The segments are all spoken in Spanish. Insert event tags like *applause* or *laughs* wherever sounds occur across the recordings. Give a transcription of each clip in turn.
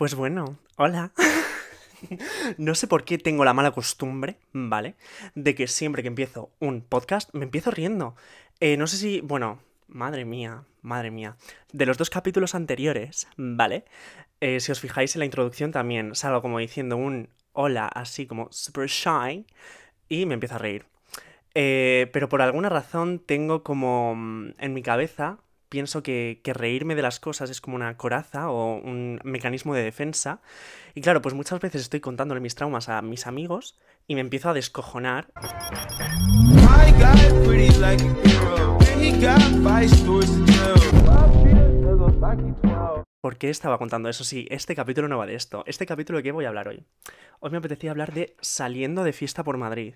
Pues bueno, hola. *laughs* No sé por qué tengo la mala costumbre, ¿vale? De que siempre que empiezo un podcast me empiezo riendo. Eh, no sé si, bueno, madre mía, madre mía. De los dos capítulos anteriores, ¿vale? Eh, si os fijáis en la introducción también salgo como diciendo un hola así como super shy y me empiezo a reír. Eh, pero por alguna razón tengo como mm, en mi cabeza pienso que, reírme de las cosas es como una coraza o un mecanismo de defensa. Y claro, pues muchas veces estoy contándole mis traumas a mis amigos y me empiezo a descojonar. ¿Por qué estaba contando eso? Sí, este capítulo no va de esto. Este capítulo de qué voy a hablar hoy. Hoy me apetecía hablar de saliendo de fiesta por Madrid.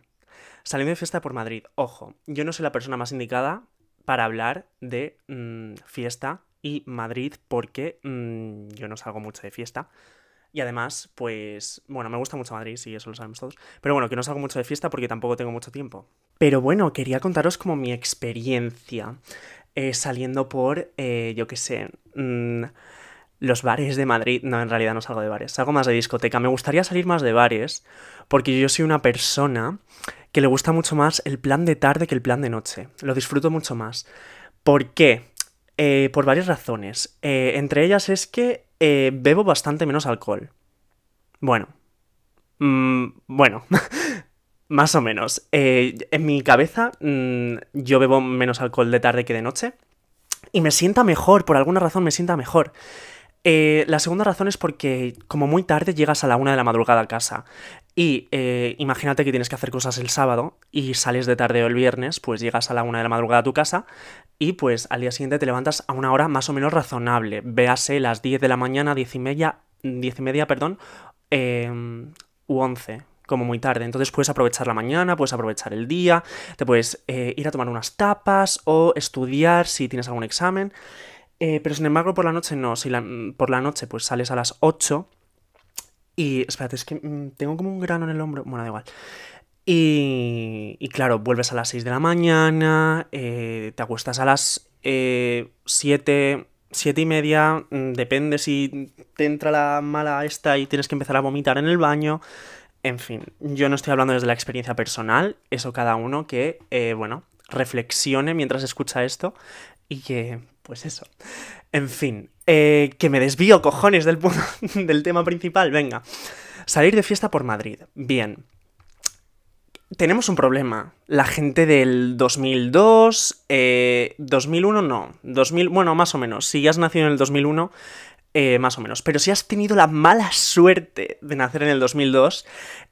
Saliendo de fiesta por Madrid. Ojo, yo no soy la persona más indicada para hablar de mm, fiesta y Madrid porque mm, yo no salgo mucho de fiesta. Y además, pues, bueno, me gusta mucho Madrid, sí, eso lo sabemos todos. Pero bueno, que no salgo mucho de fiesta porque tampoco tengo mucho tiempo. Pero bueno, quería contaros como mi experiencia eh, saliendo por, eh, yo qué sé, mm, los bares de Madrid. No, en realidad no salgo de bares, salgo más de discoteca. Me gustaría salir más de bares porque yo soy una persona que le gusta mucho más el plan de tarde que el plan de noche. Lo disfruto mucho más. ¿Por qué? Eh, por varias razones. Eh, entre ellas es que eh, bebo bastante menos alcohol. Bueno. Mm, bueno. *laughs* más o menos. en mi cabeza mm, yo bebo menos alcohol de tarde que de noche. Y me sienta mejor, por alguna razón me sienta mejor. Eh, la segunda razón es porque como muy tarde llegas a la una de la madrugada a casa y eh, imagínate que tienes que hacer cosas el sábado y sales de tarde o el viernes, pues llegas a la una de la madrugada a tu casa y pues al día siguiente te levantas a una hora más o menos razonable, véase las 10 de la mañana, 10 y media, 10 y media, perdón, em, u 11, como muy tarde. Entonces puedes aprovechar la mañana, puedes aprovechar el día, te puedes eh, ir a tomar unas tapas o estudiar si tienes algún examen. Eh, pero sin embargo, por la noche no. Si por la noche pues sales a las 8 y... Espérate, es que mm, tengo como un grano en el hombro. Bueno, da igual. Y, y claro, vuelves a las 6 de la mañana, eh, te acuestas a las 7, eh, 7 y media, mm, depende si te entra la mala esta y tienes que empezar a vomitar en el baño. En fin, yo no estoy hablando desde la experiencia personal, eso cada uno que, bueno, reflexione mientras escucha esto y que pues eso. En fin, eh, que me desvío, cojones, del, *laughs* del tema principal. Venga. Salir de fiesta por Madrid. Bien. Tenemos un problema. La gente del 2002, 2001 eh, no. 2000, bueno, más o menos. Si has nacido en el 2001, eh, más o menos. Pero si has tenido la mala suerte de nacer en el 2002,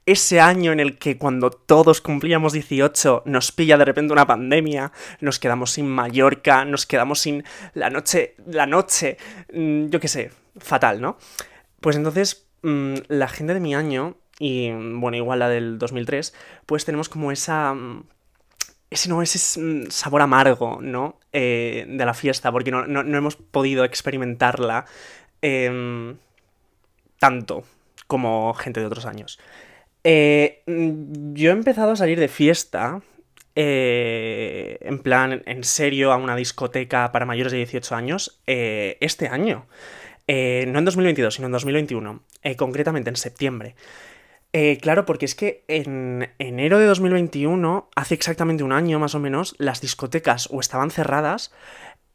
ese año en el que cuando todos cumplíamos 18 nos pilla de repente una pandemia, nos quedamos sin Mallorca, nos quedamos sin la noche, la noche, mm, yo qué sé, fatal, ¿no? Pues entonces mm, la gente de mi año, y bueno, igual la del 2003, pues tenemos como esa mm, ese no ese sabor amargo, ¿no? Eh, de la fiesta, porque no, no, hemos podido experimentarla Em, tanto como gente de otros años. Eh, yo he empezado a salir de fiesta, eh, en plan, en serio, a una discoteca para mayores de 18 años, eh, este año. no en 2022, sino en 2021, concretamente en septiembre. claro, porque es que en enero de 2021, hace exactamente un año más o menos, las discotecas o estaban cerradas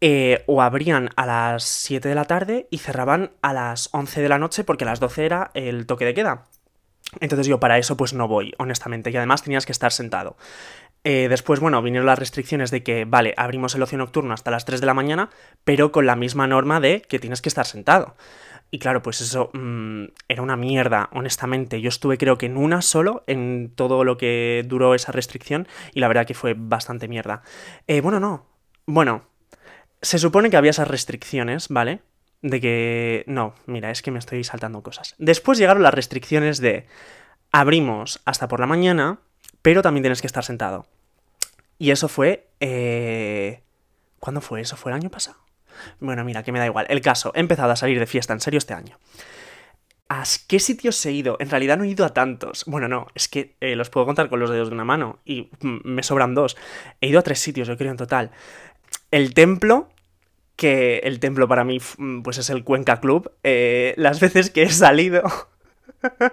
eh, o abrían a las 7 de la tarde y cerraban a las 11 de la noche porque a las 12 era el toque de queda. Entonces yo para eso pues no voy, honestamente, y además tenías que estar sentado. Eh, después, bueno, vinieron las restricciones de que, vale, abrimos el ocio nocturno hasta las 3 de la mañana, pero con la misma norma de que tienes que estar sentado. Y claro, pues eso mm, era una mierda, honestamente. Yo estuve creo que en una solo en todo lo que duró esa restricción y la verdad que fue bastante mierda. Eh, bueno, no. Bueno, se supone que había esas restricciones, ¿vale? De que... No, mira, es que me estoy saltando cosas. Después llegaron las restricciones de... Abrimos hasta por la mañana, pero también tienes que estar sentado. Y eso fue... Eh... ¿Cuándo fue eso? ¿Fue el año pasado? Bueno, mira, que me da igual. El caso, he empezado a salir de fiesta en serio este año. ¿A qué sitios he ido? En realidad no he ido a tantos. Bueno, no, es que eh, los puedo contar con los dedos de una mano y mm, me sobran dos. He ido a tres sitios, yo creo, en total el templo, que el templo para mí pues es el Cuenca Club. Eh, las veces que he salido... *laughs*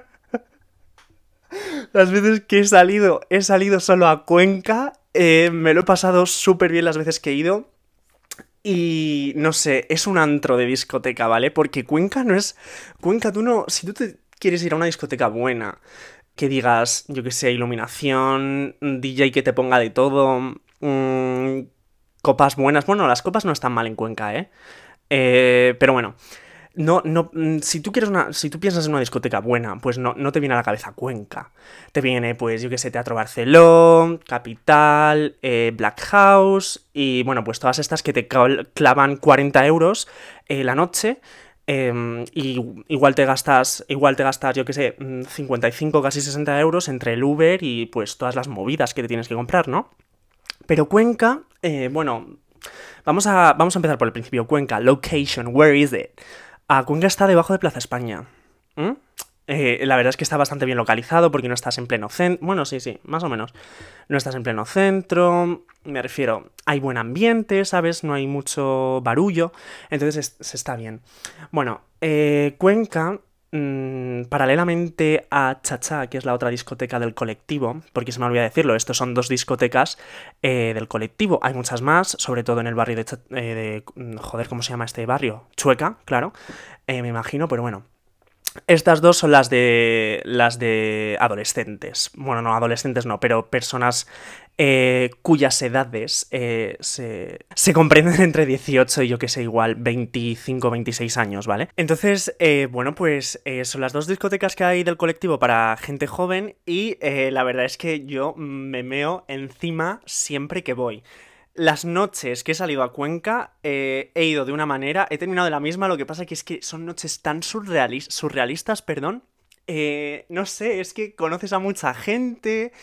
las veces que he salido, he salido solo a Cuenca. Eh, me lo he pasado súper bien las veces que he ido. Y no sé, es un antro de discoteca, ¿vale? Porque Cuenca no es. Cuenca, tú no. Si tú te quieres ir a una discoteca buena, que digas, yo que sé, iluminación, DJ que te ponga de todo, mmm, copas buenas. Bueno, las copas no están mal en Cuenca, ¿eh? eh pero bueno. No, no, mm, si tú quieres una, si tú piensas en una discoteca buena, pues no, no te viene a la cabeza Cuenca. Te viene, pues, yo que sé, Teatro Barceló, Capital, eh, Black House, y bueno, pues todas estas que te clavan 40 euros eh, la noche, em, y igual te gastas, igual te gastas, yo que sé, 55, mm, casi 60 euros entre el Uber y pues todas las movidas que te tienes que comprar, ¿no? Pero Cuenca, eh, bueno, vamos a, vamos a empezar por el principio. Cuenca, location, where is it? Ah, Cuenca está debajo de Plaza España. Eh, la verdad es que está bastante bien localizado porque no estás en pleno centro. Bueno, sí, sí, más o menos. No estás en pleno centro. Me refiero, hay buen ambiente, ¿sabes? No hay mucho barullo. Entonces se está bien. Bueno, eh, Cuenca Mm, paralelamente a Chacha, que es la otra discoteca del colectivo, porque se me olvidó decirlo, estos son dos discotecas eh, del colectivo. Hay muchas más, sobre todo en el barrio de, eh, mm, Joder, ¿cómo se llama este barrio? Chueca, claro, eh, me imagino, pero bueno. Estas dos son las de las de adolescentes. Bueno, no adolescentes no, pero personas eh, cuyas edades eh, se, se, comprenden entre 18 y yo que sé, igual 25, 26 años, ¿vale? Entonces, eh, bueno, pues son las dos discotecas que hay del colectivo para gente joven y la verdad es que yo me meo encima siempre que voy. Las noches que he salido a Cuenca he ido de una manera, he terminado de la misma, lo que pasa que es que son noches tan surrealistas, perdón. no sé, es que conoces a mucha gente,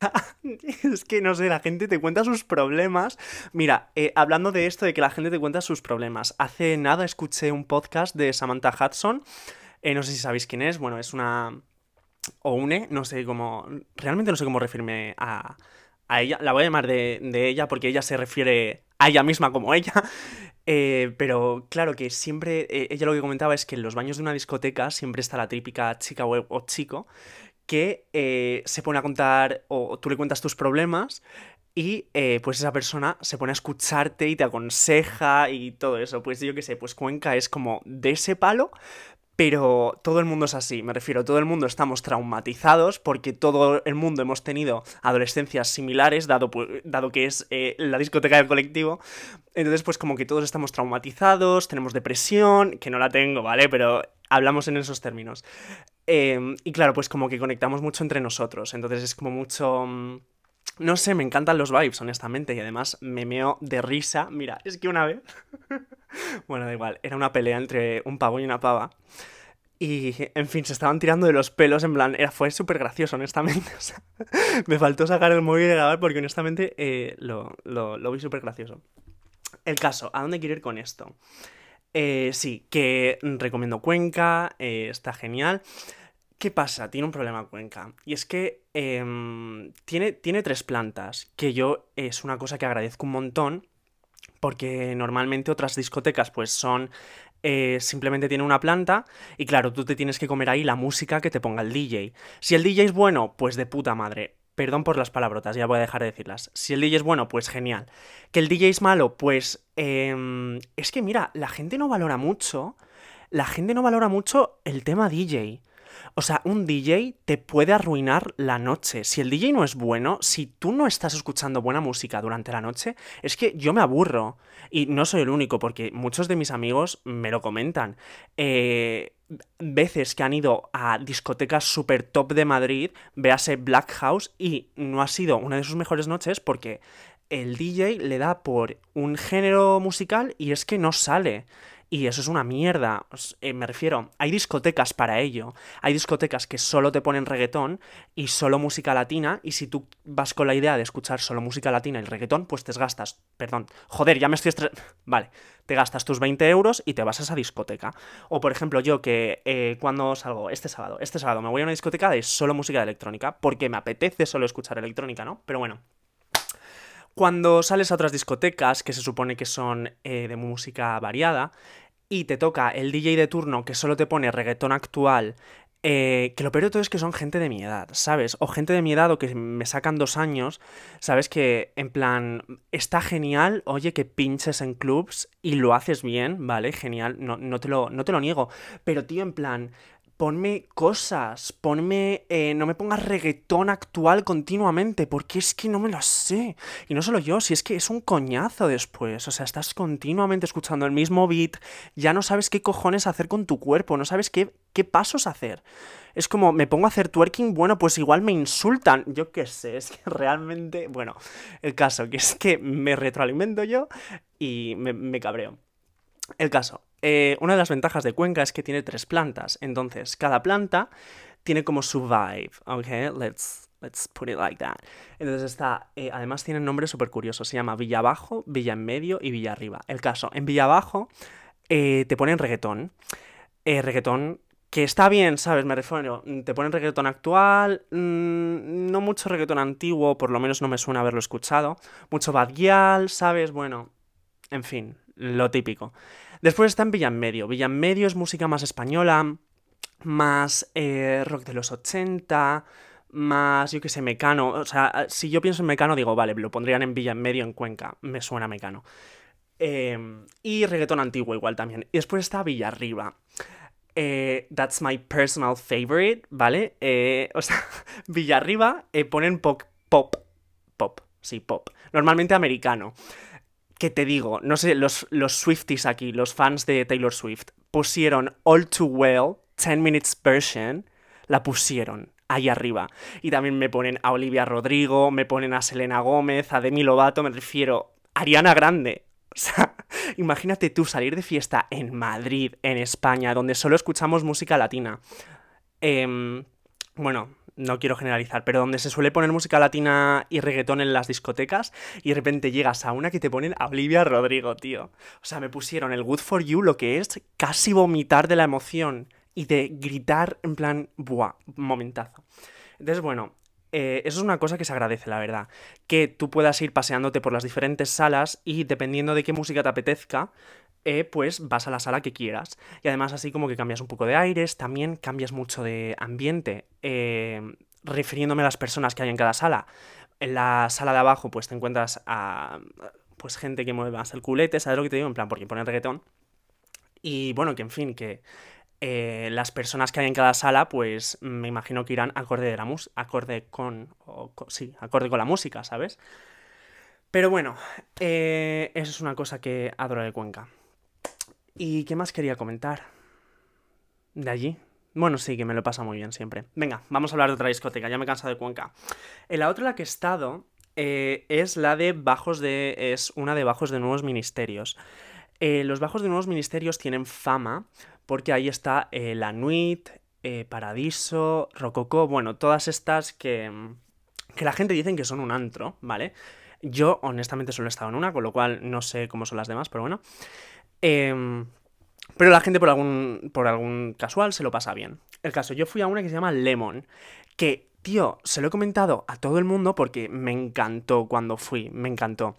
*laughs* es que no sé, la gente te cuenta sus problemas. Mira, eh, hablando de esto, de que la gente te cuenta sus problemas, hace nada escuché un podcast de Samantha Hudson. Eh, no sé si sabéis quién es. Bueno, es una. O une, no sé cómo. Realmente no sé cómo referirme a, a ella. La voy a llamar de, de, ella porque ella se refiere a ella misma como ella. *laughs* Eh, pero claro que siempre. ella lo que comentaba es que en los baños de una discoteca siempre está la típica chica o chico que eh, se pone a contar o tú le cuentas tus problemas y eh, pues esa persona se pone a escucharte y te aconseja y todo eso. Pues yo qué sé, pues Cuenca es como de ese palo, pero todo el mundo es así, me refiero, todo el mundo estamos traumatizados porque todo el mundo hemos tenido adolescencias similares, dado, dado que es eh, la discoteca del colectivo. Entonces, pues como que todos estamos traumatizados, tenemos depresión, que no la tengo, ¿vale? Pero hablamos en esos términos. Em, y claro, pues como que conectamos mucho entre nosotros. Entonces es como mucho... No sé, me encantan los vibes, honestamente. Y además me meo de risa. Mira, es que una vez... *laughs* bueno, da igual. Era una pelea entre un pavo y una pava. Y, en fin, se estaban tirando de los pelos, en plan, era, fue súper gracioso, honestamente. *laughs* Me faltó sacar el móvil y grabar porque honestamente eh, lo, lo, lo vi súper gracioso. El caso, ¿a dónde quiero ir con esto? Eh, sí, que recomiendo Cuenca, eh, está genial. ¿Qué pasa? Tiene un problema Cuenca. Y es que em, tiene, tiene tres plantas, que yo es una cosa que agradezco un montón, porque normalmente otras discotecas pues son... Eh, simplemente tiene una planta y claro, tú te tienes que comer ahí la música que te ponga el DJ. Si el DJ es bueno, pues de puta madre. Perdón por las palabrotas, ya voy a dejar de decirlas. Si el DJ es bueno, pues genial. Que el DJ es malo, pues... Em, es que mira, la gente no valora mucho... La gente no valora mucho el tema DJ. O sea, un DJ te puede arruinar la noche. Si el DJ no es bueno, si tú no estás escuchando buena música durante la noche, es que yo me aburro. Y no soy el único, porque muchos de mis amigos me lo comentan. Eh, veces que han ido a discotecas super top de Madrid, véase Black House, y no ha sido una de sus mejores noches porque el DJ le da por un género musical y es que no sale. Y eso es una mierda. Eh, me refiero, hay discotecas para ello. Hay discotecas que solo te ponen reggaetón y solo música latina. Y si tú vas con la idea de escuchar solo música latina y reggaetón, pues te gastas. Perdón. Joder, ya me estoy *laughs* Vale. Te gastas tus 20 euros y te vas a esa discoteca. O por ejemplo, yo que eh, cuando salgo este sábado, este sábado me voy a una discoteca de solo música electrónica. Porque me apetece solo escuchar electrónica, ¿no? Pero bueno. Cuando sales a otras discotecas, que se supone que son eh, de música variada, y te toca el DJ de turno que solo te pone reggaetón actual, eh, que lo peor de todo es que son gente de mi edad, ¿sabes? O gente de mi edad o que me sacan dos años, ¿sabes? Que en plan, está genial, oye, que pinches en clubs y lo haces bien, ¿vale? Genial, no, no, te, lo, no te lo niego. Pero, tío, en plan, ponme cosas, ponme, eh, no me pongas reggaetón actual continuamente, porque es que no me lo sé. Y no solo yo, si es que es un coñazo después, o sea, estás continuamente escuchando el mismo beat, ya no sabes qué cojones hacer con tu cuerpo, no sabes qué, qué pasos hacer. Es como, me pongo a hacer twerking, bueno, pues igual me insultan, yo qué sé, es que realmente, bueno, el caso, que es que me retroalimento yo y me, me cabreo. El caso, eh, una de las ventajas de Cuenca es que tiene tres plantas, entonces cada planta tiene como su vibe, ¿ok? Let's, let's put it like that. Entonces está, eh, además tiene un nombre súper curioso, se llama Villa Abajo, Villa en Medio y Villa Arriba. El caso, en Villa Abajo eh, te ponen reggaetón, reggaetón que está bien, ¿sabes? Me refiero, te ponen reggaetón actual, mm, no mucho reggaetón antiguo, por lo menos no me suena haberlo escuchado, mucho badial, ¿sabes? Bueno, en fin, lo típico. Después está en Medio. Villan Medio es música más española, más eh, rock de los 80, más, yo qué sé, Mecano. O sea, si yo pienso en Mecano, digo, vale, lo pondrían en Villa Medio en Cuenca. Me suena Mecano. Em, y reggaetón antiguo igual también. Y después está Villarriba. Eh, that's my personal favorite, ¿vale? Eh, o sea, *laughs* Villarriba ponen pop, pop, pop, sí, pop. Normalmente americano. ¿Qué te digo? No sé, los, los Swifties aquí, los fans de Taylor Swift, pusieron All Too Well, 10 Minutes Version, la pusieron ahí arriba. Y también me ponen a Olivia Rodrigo, me ponen a Selena Gómez, a Demi Lovato, me refiero, Ariana Grande. *laughs* O sea, imagínate tú salir de fiesta en Madrid, en España, donde solo escuchamos música latina. Eh, bueno, no quiero generalizar, pero donde se suele poner música latina y reggaetón en las discotecas y de repente llegas a una que te ponen a Olivia Rodrigo, tío. O sea, me pusieron el Good For You, lo que es casi vomitar de la emoción y de gritar en plan, buah, momentazo. Entonces, bueno, eh, eso es una cosa que se agradece, la verdad. Que tú puedas ir paseándote por las diferentes salas y dependiendo de qué música te apetezca, eh, pues vas a la sala que quieras. Y además así como que cambias un poco de aires, también cambias mucho de ambiente, eh, refiriéndome a las personas que hay en cada sala. En la sala de abajo pues te encuentras a pues gente que mueve más el culete, ¿sabes lo que te digo? En plan, porque ponen reggaetón. Y bueno, que en fin, que eh, las personas que hay en cada sala, pues me imagino que irán acorde, de acorde con, sí, acorde con la música, ¿sabes? Pero bueno, eso es una cosa que adoro de Cuenca. ¿Y qué más quería comentar? De allí. Bueno, sí, que me lo pasa muy bien siempre. Venga, vamos a hablar de otra discoteca, ya me he cansado de Cuenca. En la otra en la que he estado eh, es la de Bajos de. es una de Bajos de Nuevos Ministerios. Eh, los Bajos de Nuevos Ministerios tienen fama porque ahí está eh, la Nuit, Paradiso, Rococó, bueno, todas estas que, que la gente dice que son un antro, ¿vale? Yo honestamente solo he estado en una, con lo cual no sé cómo son las demás, pero bueno. Em, pero la gente por algún, por algún casual se lo pasa bien. El caso, yo fui a una que se llama Lemon, que, tío, se lo he comentado a todo el mundo porque me encantó cuando fui, me encantó.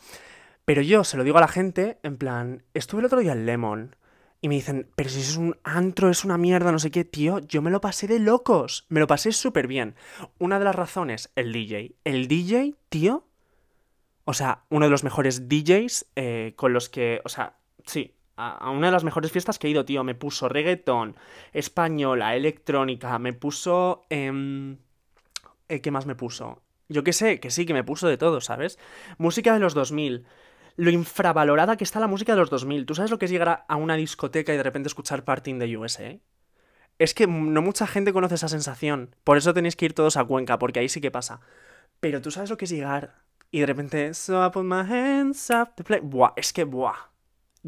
Pero yo se lo digo a la gente, en plan, estuve el otro día en Lemon. Y me dicen, pero si es un antro, es una mierda, no sé qué, tío, yo me lo pasé de locos, me lo pasé súper bien. Una de las razones, el DJ. El DJ, tío, o sea, uno de los mejores DJs eh, con los que, o sea, sí, a, una de las mejores fiestas que he ido, tío. Me puso reggaetón, española, electrónica, me puso... Eh, ¿Qué más me puso? Yo qué sé, que sí, que me puso de todo, ¿sabes? Música de los 2000. Lo infravalorada que está la música de los 2000. ¿Tú sabes lo que es llegar a una discoteca y de repente escuchar Party in the USA? Es que no mucha gente conoce esa sensación. Por eso tenéis que ir todos a Cuenca, porque ahí sí que pasa. Pero tú sabes lo que es llegar y de repente... Buah, es que buah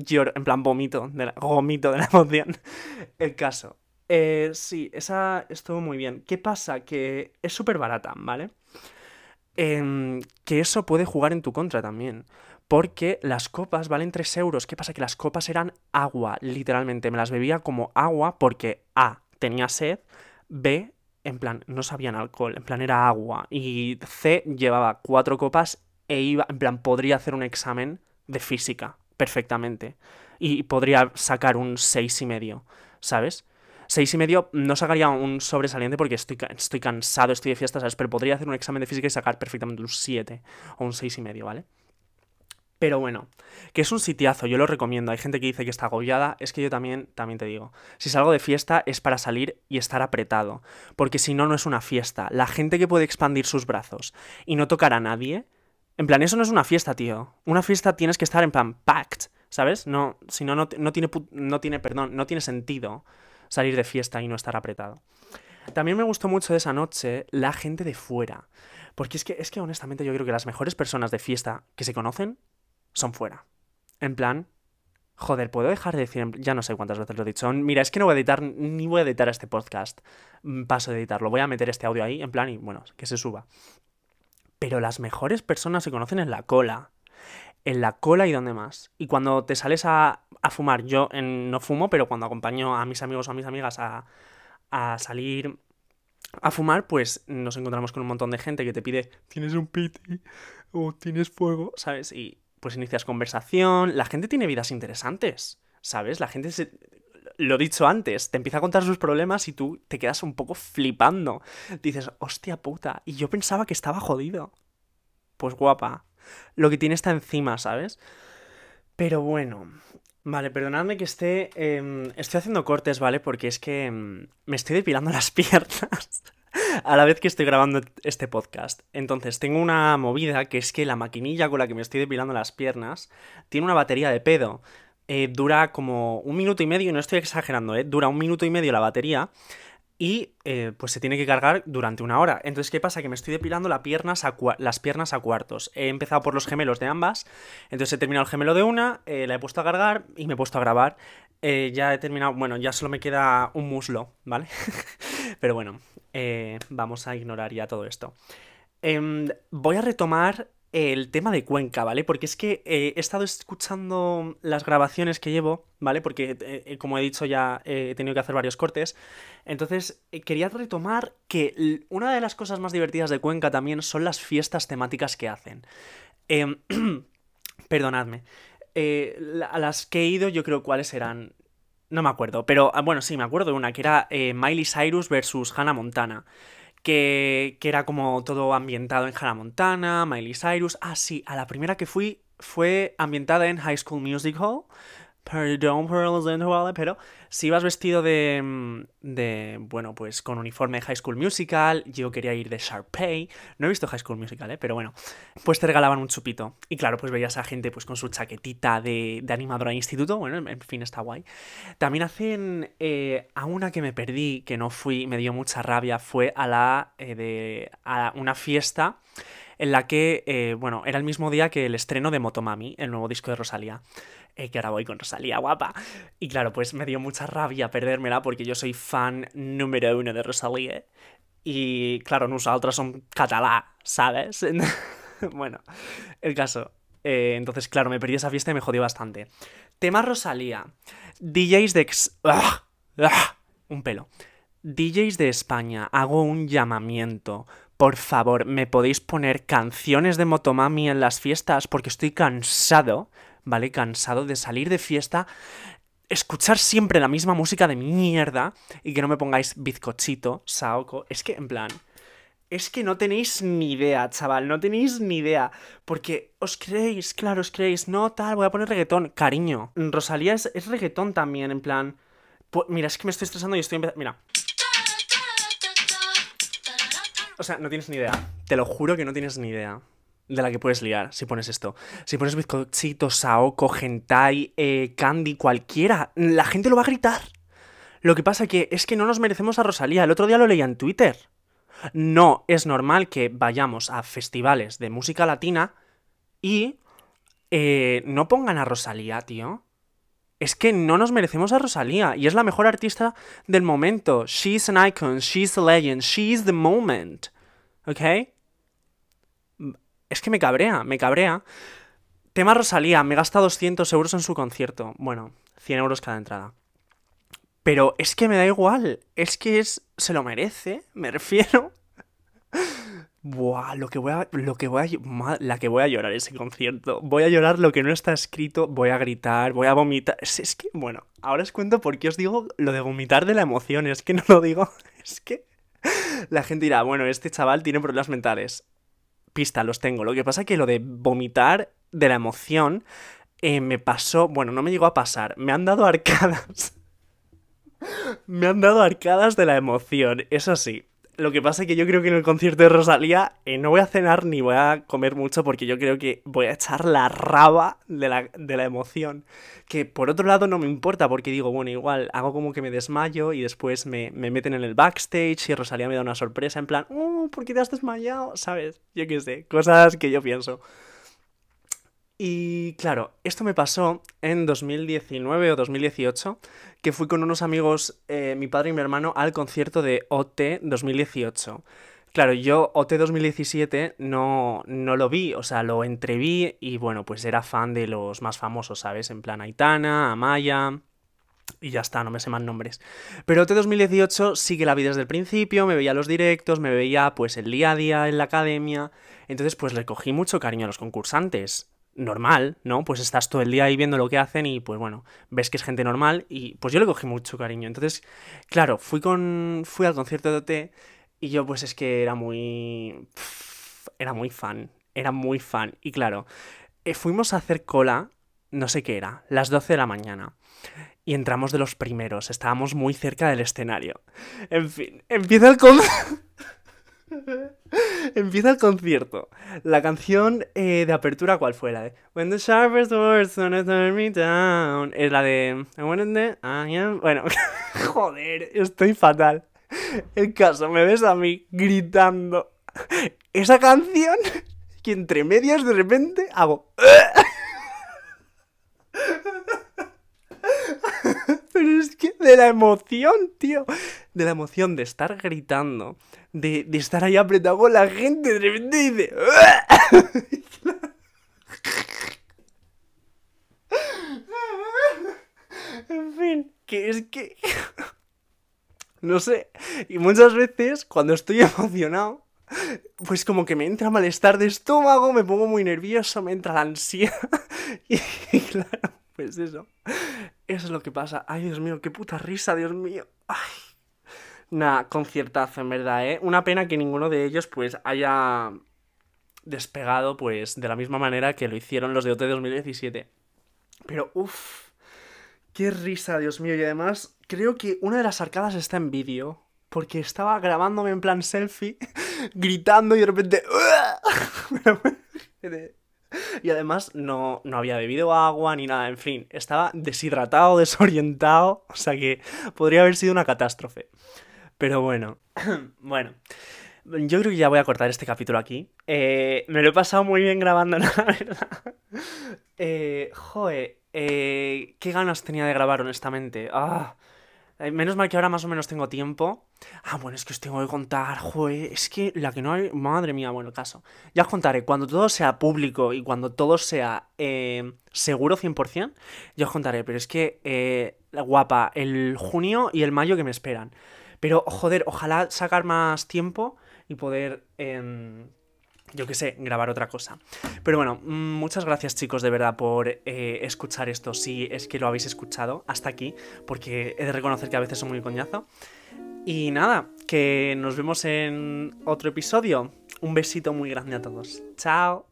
lloro, en plan vomito, de la, vomito de la emoción. *laughs* El caso. Eh, sí, esa estuvo muy bien. ¿Qué pasa? Que es súper barata, ¿vale? Em, que eso puede jugar en tu contra también. Porque las copas valen 3 euros. ¿Qué pasa? Que las copas eran agua, literalmente. Me las bebía como agua porque A, tenía sed, B, en plan, no sabían alcohol, en plan era agua. Y C, llevaba cuatro copas e iba, en plan, podría hacer un examen de física perfectamente. Y podría sacar un seis y medio, ¿sabes? Seis y medio no sacaría un sobresaliente porque estoy, estoy cansado, estoy de fiesta, ¿sabes? Pero podría hacer un examen de física y sacar perfectamente un 7 o un seis y medio, ¿vale? Pero bueno, que es un sitiazo, yo lo recomiendo. Hay gente que dice que está agobiada, es que yo también, también te digo. Si salgo de fiesta es para salir y estar apretado, porque si no, no es una fiesta. La gente que puede expandir sus brazos y no tocar a nadie, en plan, eso no es una fiesta, tío. Una fiesta tienes que estar en plan packed, ¿sabes? No, si no, no, tiene, no tiene, perdón, no tiene sentido salir de fiesta y no estar apretado. También me gustó mucho de esa noche la gente de fuera. Porque es que, es que honestamente yo creo que las mejores personas de fiesta que se conocen son fuera. En plan, joder, puedo dejar de decir, ya no sé cuántas veces lo he dicho. Mira, es que no voy a editar, ni voy a editar este podcast. Mm, paso de editarlo, voy a meter este audio ahí, en plan, y bueno, que se suba. Pero las mejores personas se conocen en la cola. En la cola y donde más. Y cuando te sales a, fumar, yo no fumo, pero cuando acompaño a mis amigos o a mis amigas a, a salir a fumar, pues nos encontramos con un montón de gente que te pide, ¿tienes un piti? o tienes fuego, ¿sabes? Y pues inicias conversación, la gente tiene vidas interesantes, ¿sabes? La gente se... Lo dicho antes, te empieza a contar sus problemas y tú te quedas un poco flipando. Dices, hostia puta, y yo pensaba que estaba jodido. Pues guapa, lo que tiene está encima, ¿sabes? Pero bueno, Vale, perdonadme que esté. Em, estoy haciendo cortes, ¿vale? Porque es que em, me estoy depilando *laughs* las piernas a la vez que estoy grabando este podcast. Entonces, tengo una movida que es que la maquinilla con la que me estoy depilando las piernas tiene una batería de pedo. Eh, dura como un minuto y medio, no estoy exagerando, ¿eh? Dura un minuto y medio la batería y eh, pues se tiene que cargar durante una hora. Entonces, ¿qué pasa? Que me estoy depilando las piernas a cuartos. He empezado por los gemelos de ambas, entonces he terminado el gemelo de una, eh, la he puesto a cargar y me he puesto a grabar. Ya he terminado, bueno, ya solo me queda un muslo, ¿vale? *laughs* Pero bueno, vamos a ignorar ya todo esto. Em, voy a retomar el tema de Cuenca, ¿vale? Porque es que eh, he estado escuchando las grabaciones que llevo, ¿vale? Porque, eh, eh, como he dicho, ya he tenido que hacer varios cortes. Entonces, quería retomar que una de las cosas más divertidas de Cuenca también son las fiestas temáticas que hacen. Em, *clears throat* perdonadme. a las que he ido, yo creo cuáles eran. No me acuerdo, pero ah, bueno, sí, me acuerdo de una, que era Miley Cyrus versus Hannah Montana que, que era como todo ambientado en Hannah Montana, Miley Cyrus. Ah, sí, a la primera que fui fue ambientada en High School Musical, Perdón por pero si ibas vestido de, mm, de, bueno, pues con uniforme de High School Musical, yo quería ir de Sharpay, no he visto High School Musical, ¿eh? pero bueno, pues te regalaban un chupito. Y claro, pues veías a gente pues con su chaquetita de, animadora de instituto, bueno, en fin, está guay. También hacen eh, a una que me perdí, que no fui, me dio mucha rabia, fue a la, eh, de, a una fiesta en la que, eh, bueno, era el mismo día que el estreno de Motomami, el nuevo disco de Rosalía. Que ahora voy con Rosalía, guapa. Y claro, pues me dio mucha rabia perdérmela porque yo soy fan número uno de Rosalía. Y claro, nosaltres son catalá, ¿sabes? *laughs* bueno, el caso. Eh, entonces, claro, me perdí esa fiesta y me jodió bastante. Tema Rosalía. DJs de... ¡Ah! ¡Ah! Un pelo. DJs de España, hago un llamamiento por favor, ¿me podéis poner canciones de Motomami en las fiestas? Porque estoy cansado, ¿vale? Cansado de salir de fiesta, escuchar siempre la misma música de mierda y que no me pongáis bizcochito, saoko. Es que, en plan, es que no tenéis ni idea, chaval, no tenéis ni idea. Porque os creéis, claro, os creéis, no, tal, voy a poner reggaetón. Cariño, Rosalía es, es reggaetón también, en plan... mira, es que me estoy estresando y estoy empezando... Mira. O sea, no tienes ni idea. Te lo juro que no tienes ni idea de la que puedes liar si pones esto. Si pones bizcochito, saoko, hentai, eh, candy, cualquiera, la gente lo va a gritar. Lo que pasa que es que no nos merecemos a Rosalía. El otro día lo leía en Twitter. No es normal que vayamos a festivales de música latina y eh, no pongan a Rosalía, tío. Es que no nos merecemos a Rosalía y es la mejor artista del momento. She's an icon, she's a legend, she's the moment. ¿Ok? Es que me cabrea, me cabrea. Tema Rosalía, me gasta 200 euros en su concierto. Bueno, 100 euros cada entrada. Pero es que me da igual, es que es, se lo merece, me *laughs* refiero. Buah, lo que voy a. Lo que voy a. La que voy a llorar ese concierto. Voy a llorar lo que no está escrito. Voy a gritar. Voy a vomitar. Es, es, que, bueno, ahora os cuento por qué os digo lo de vomitar de la emoción. Es que no lo digo. *laughs* Es que. La gente dirá, bueno, este chaval tiene problemas mentales. Los tengo. Lo que pasa es que lo de vomitar de la emoción. Eh, me pasó. Bueno, no me llegó a pasar. Me han dado *laughs* arcadas. me han dado arcadas de la emoción. Eso sí lo que pasa es que yo creo que en el concierto de Rosalía eh, no voy a cenar ni voy a comer mucho porque yo creo que voy a echar la raba de la, emoción. Que por otro lado no me importa porque digo, bueno, igual hago como que me desmayo y después me, meten en el backstage y Rosalía me da una sorpresa en plan, oh, ¿por qué te has desmayado? ¿Sabes? Yo qué sé, cosas que yo pienso. Y claro, esto me pasó en 2019 o 2018, que fui con unos amigos, eh, mi padre y mi hermano, al concierto de OT 2018. Claro, yo OT 2017 no, no lo vi, o sea, lo entreví y bueno, pues era fan de los más famosos, ¿sabes? En plan Aitana, Amaya, y ya está, no me sé más nombres. Pero OT 2018 sí que la vi desde el principio, me veía los directos, me veía pues el día a día en la academia. Entonces pues le cogí mucho cariño a los concursantes normal, ¿no? Pues estás todo el día ahí viendo lo que hacen y pues bueno, ves que es gente normal y pues yo le cogí mucho cariño. Entonces, claro, fui con fui al concierto de OT y yo pues es que era muy era muy fan, era muy fan y claro, eh, fuimos a hacer cola, no sé qué era, las 12 de la mañana. Y entramos de los primeros, estábamos muy cerca del escenario. En fin, empieza el concierto. *laughs* *laughs* Empieza el concierto. La canción eh, de apertura, ¿cuál fue? La de When the sharpest words wanna turn me down. Es la de I am... Bueno, *laughs* joder, estoy fatal. El caso, me ves a mí gritando esa canción *laughs* y entre medias de repente hago. Pero es que de la emoción, tío. De la emoción de estar gritando. De, estar ahí apretado con la gente. De repente dice. en fin, que es que. no sé. Y muchas veces, cuando estoy emocionado, pues como que me entra malestar de estómago, me pongo muy nervioso, me entra la ansiedad. *laughs* y claro, pues eso. Eso es lo que pasa. Ay, Dios mío, qué puta risa, Dios mío. Ay. Nah, conciertazo, en verdad, ¿eh? Una pena que ninguno de ellos, pues, haya despegado, pues, de la misma manera que lo hicieron los de OT 2017. Pero, uff, qué risa, Dios mío. Y además, creo que una de las arcadas está en vídeo. Porque estaba grabándome en plan selfie, *laughs* gritando y de repente... *laughs* Y además no, no había bebido agua ni nada, en fin, estaba deshidratado, *laughs* desorientado, o sea que podría haber sido una catástrofe. Pero bueno, *coughs* bueno. Yo creo que ya voy a cortar este capítulo aquí. Eh, me lo he pasado muy bien grabando, *laughs* la verdad. Eh, joder, eh, qué ganas tenía de grabar, honestamente. Ah, eh, menos mal que ahora más o menos tengo tiempo. Ah, bueno, es que os tengo que contar, joder, es que la que no hay... Madre mía, bueno, caso. Ya os contaré, cuando todo sea público y cuando todo sea eh, seguro 100%, ya os contaré, pero es que, eh, guapa, el junio y el mayo que me esperan. Pero, joder, ojalá sacar más tiempo y poder... Em, yo qué sé, grabar otra cosa. Pero bueno, mm, muchas gracias chicos de verdad por eh, escuchar esto, si es que lo habéis escuchado hasta aquí, porque he de reconocer que a veces soy muy coñazo. Y nada, que nos vemos en otro episodio. Un besito muy grande a todos. Chao.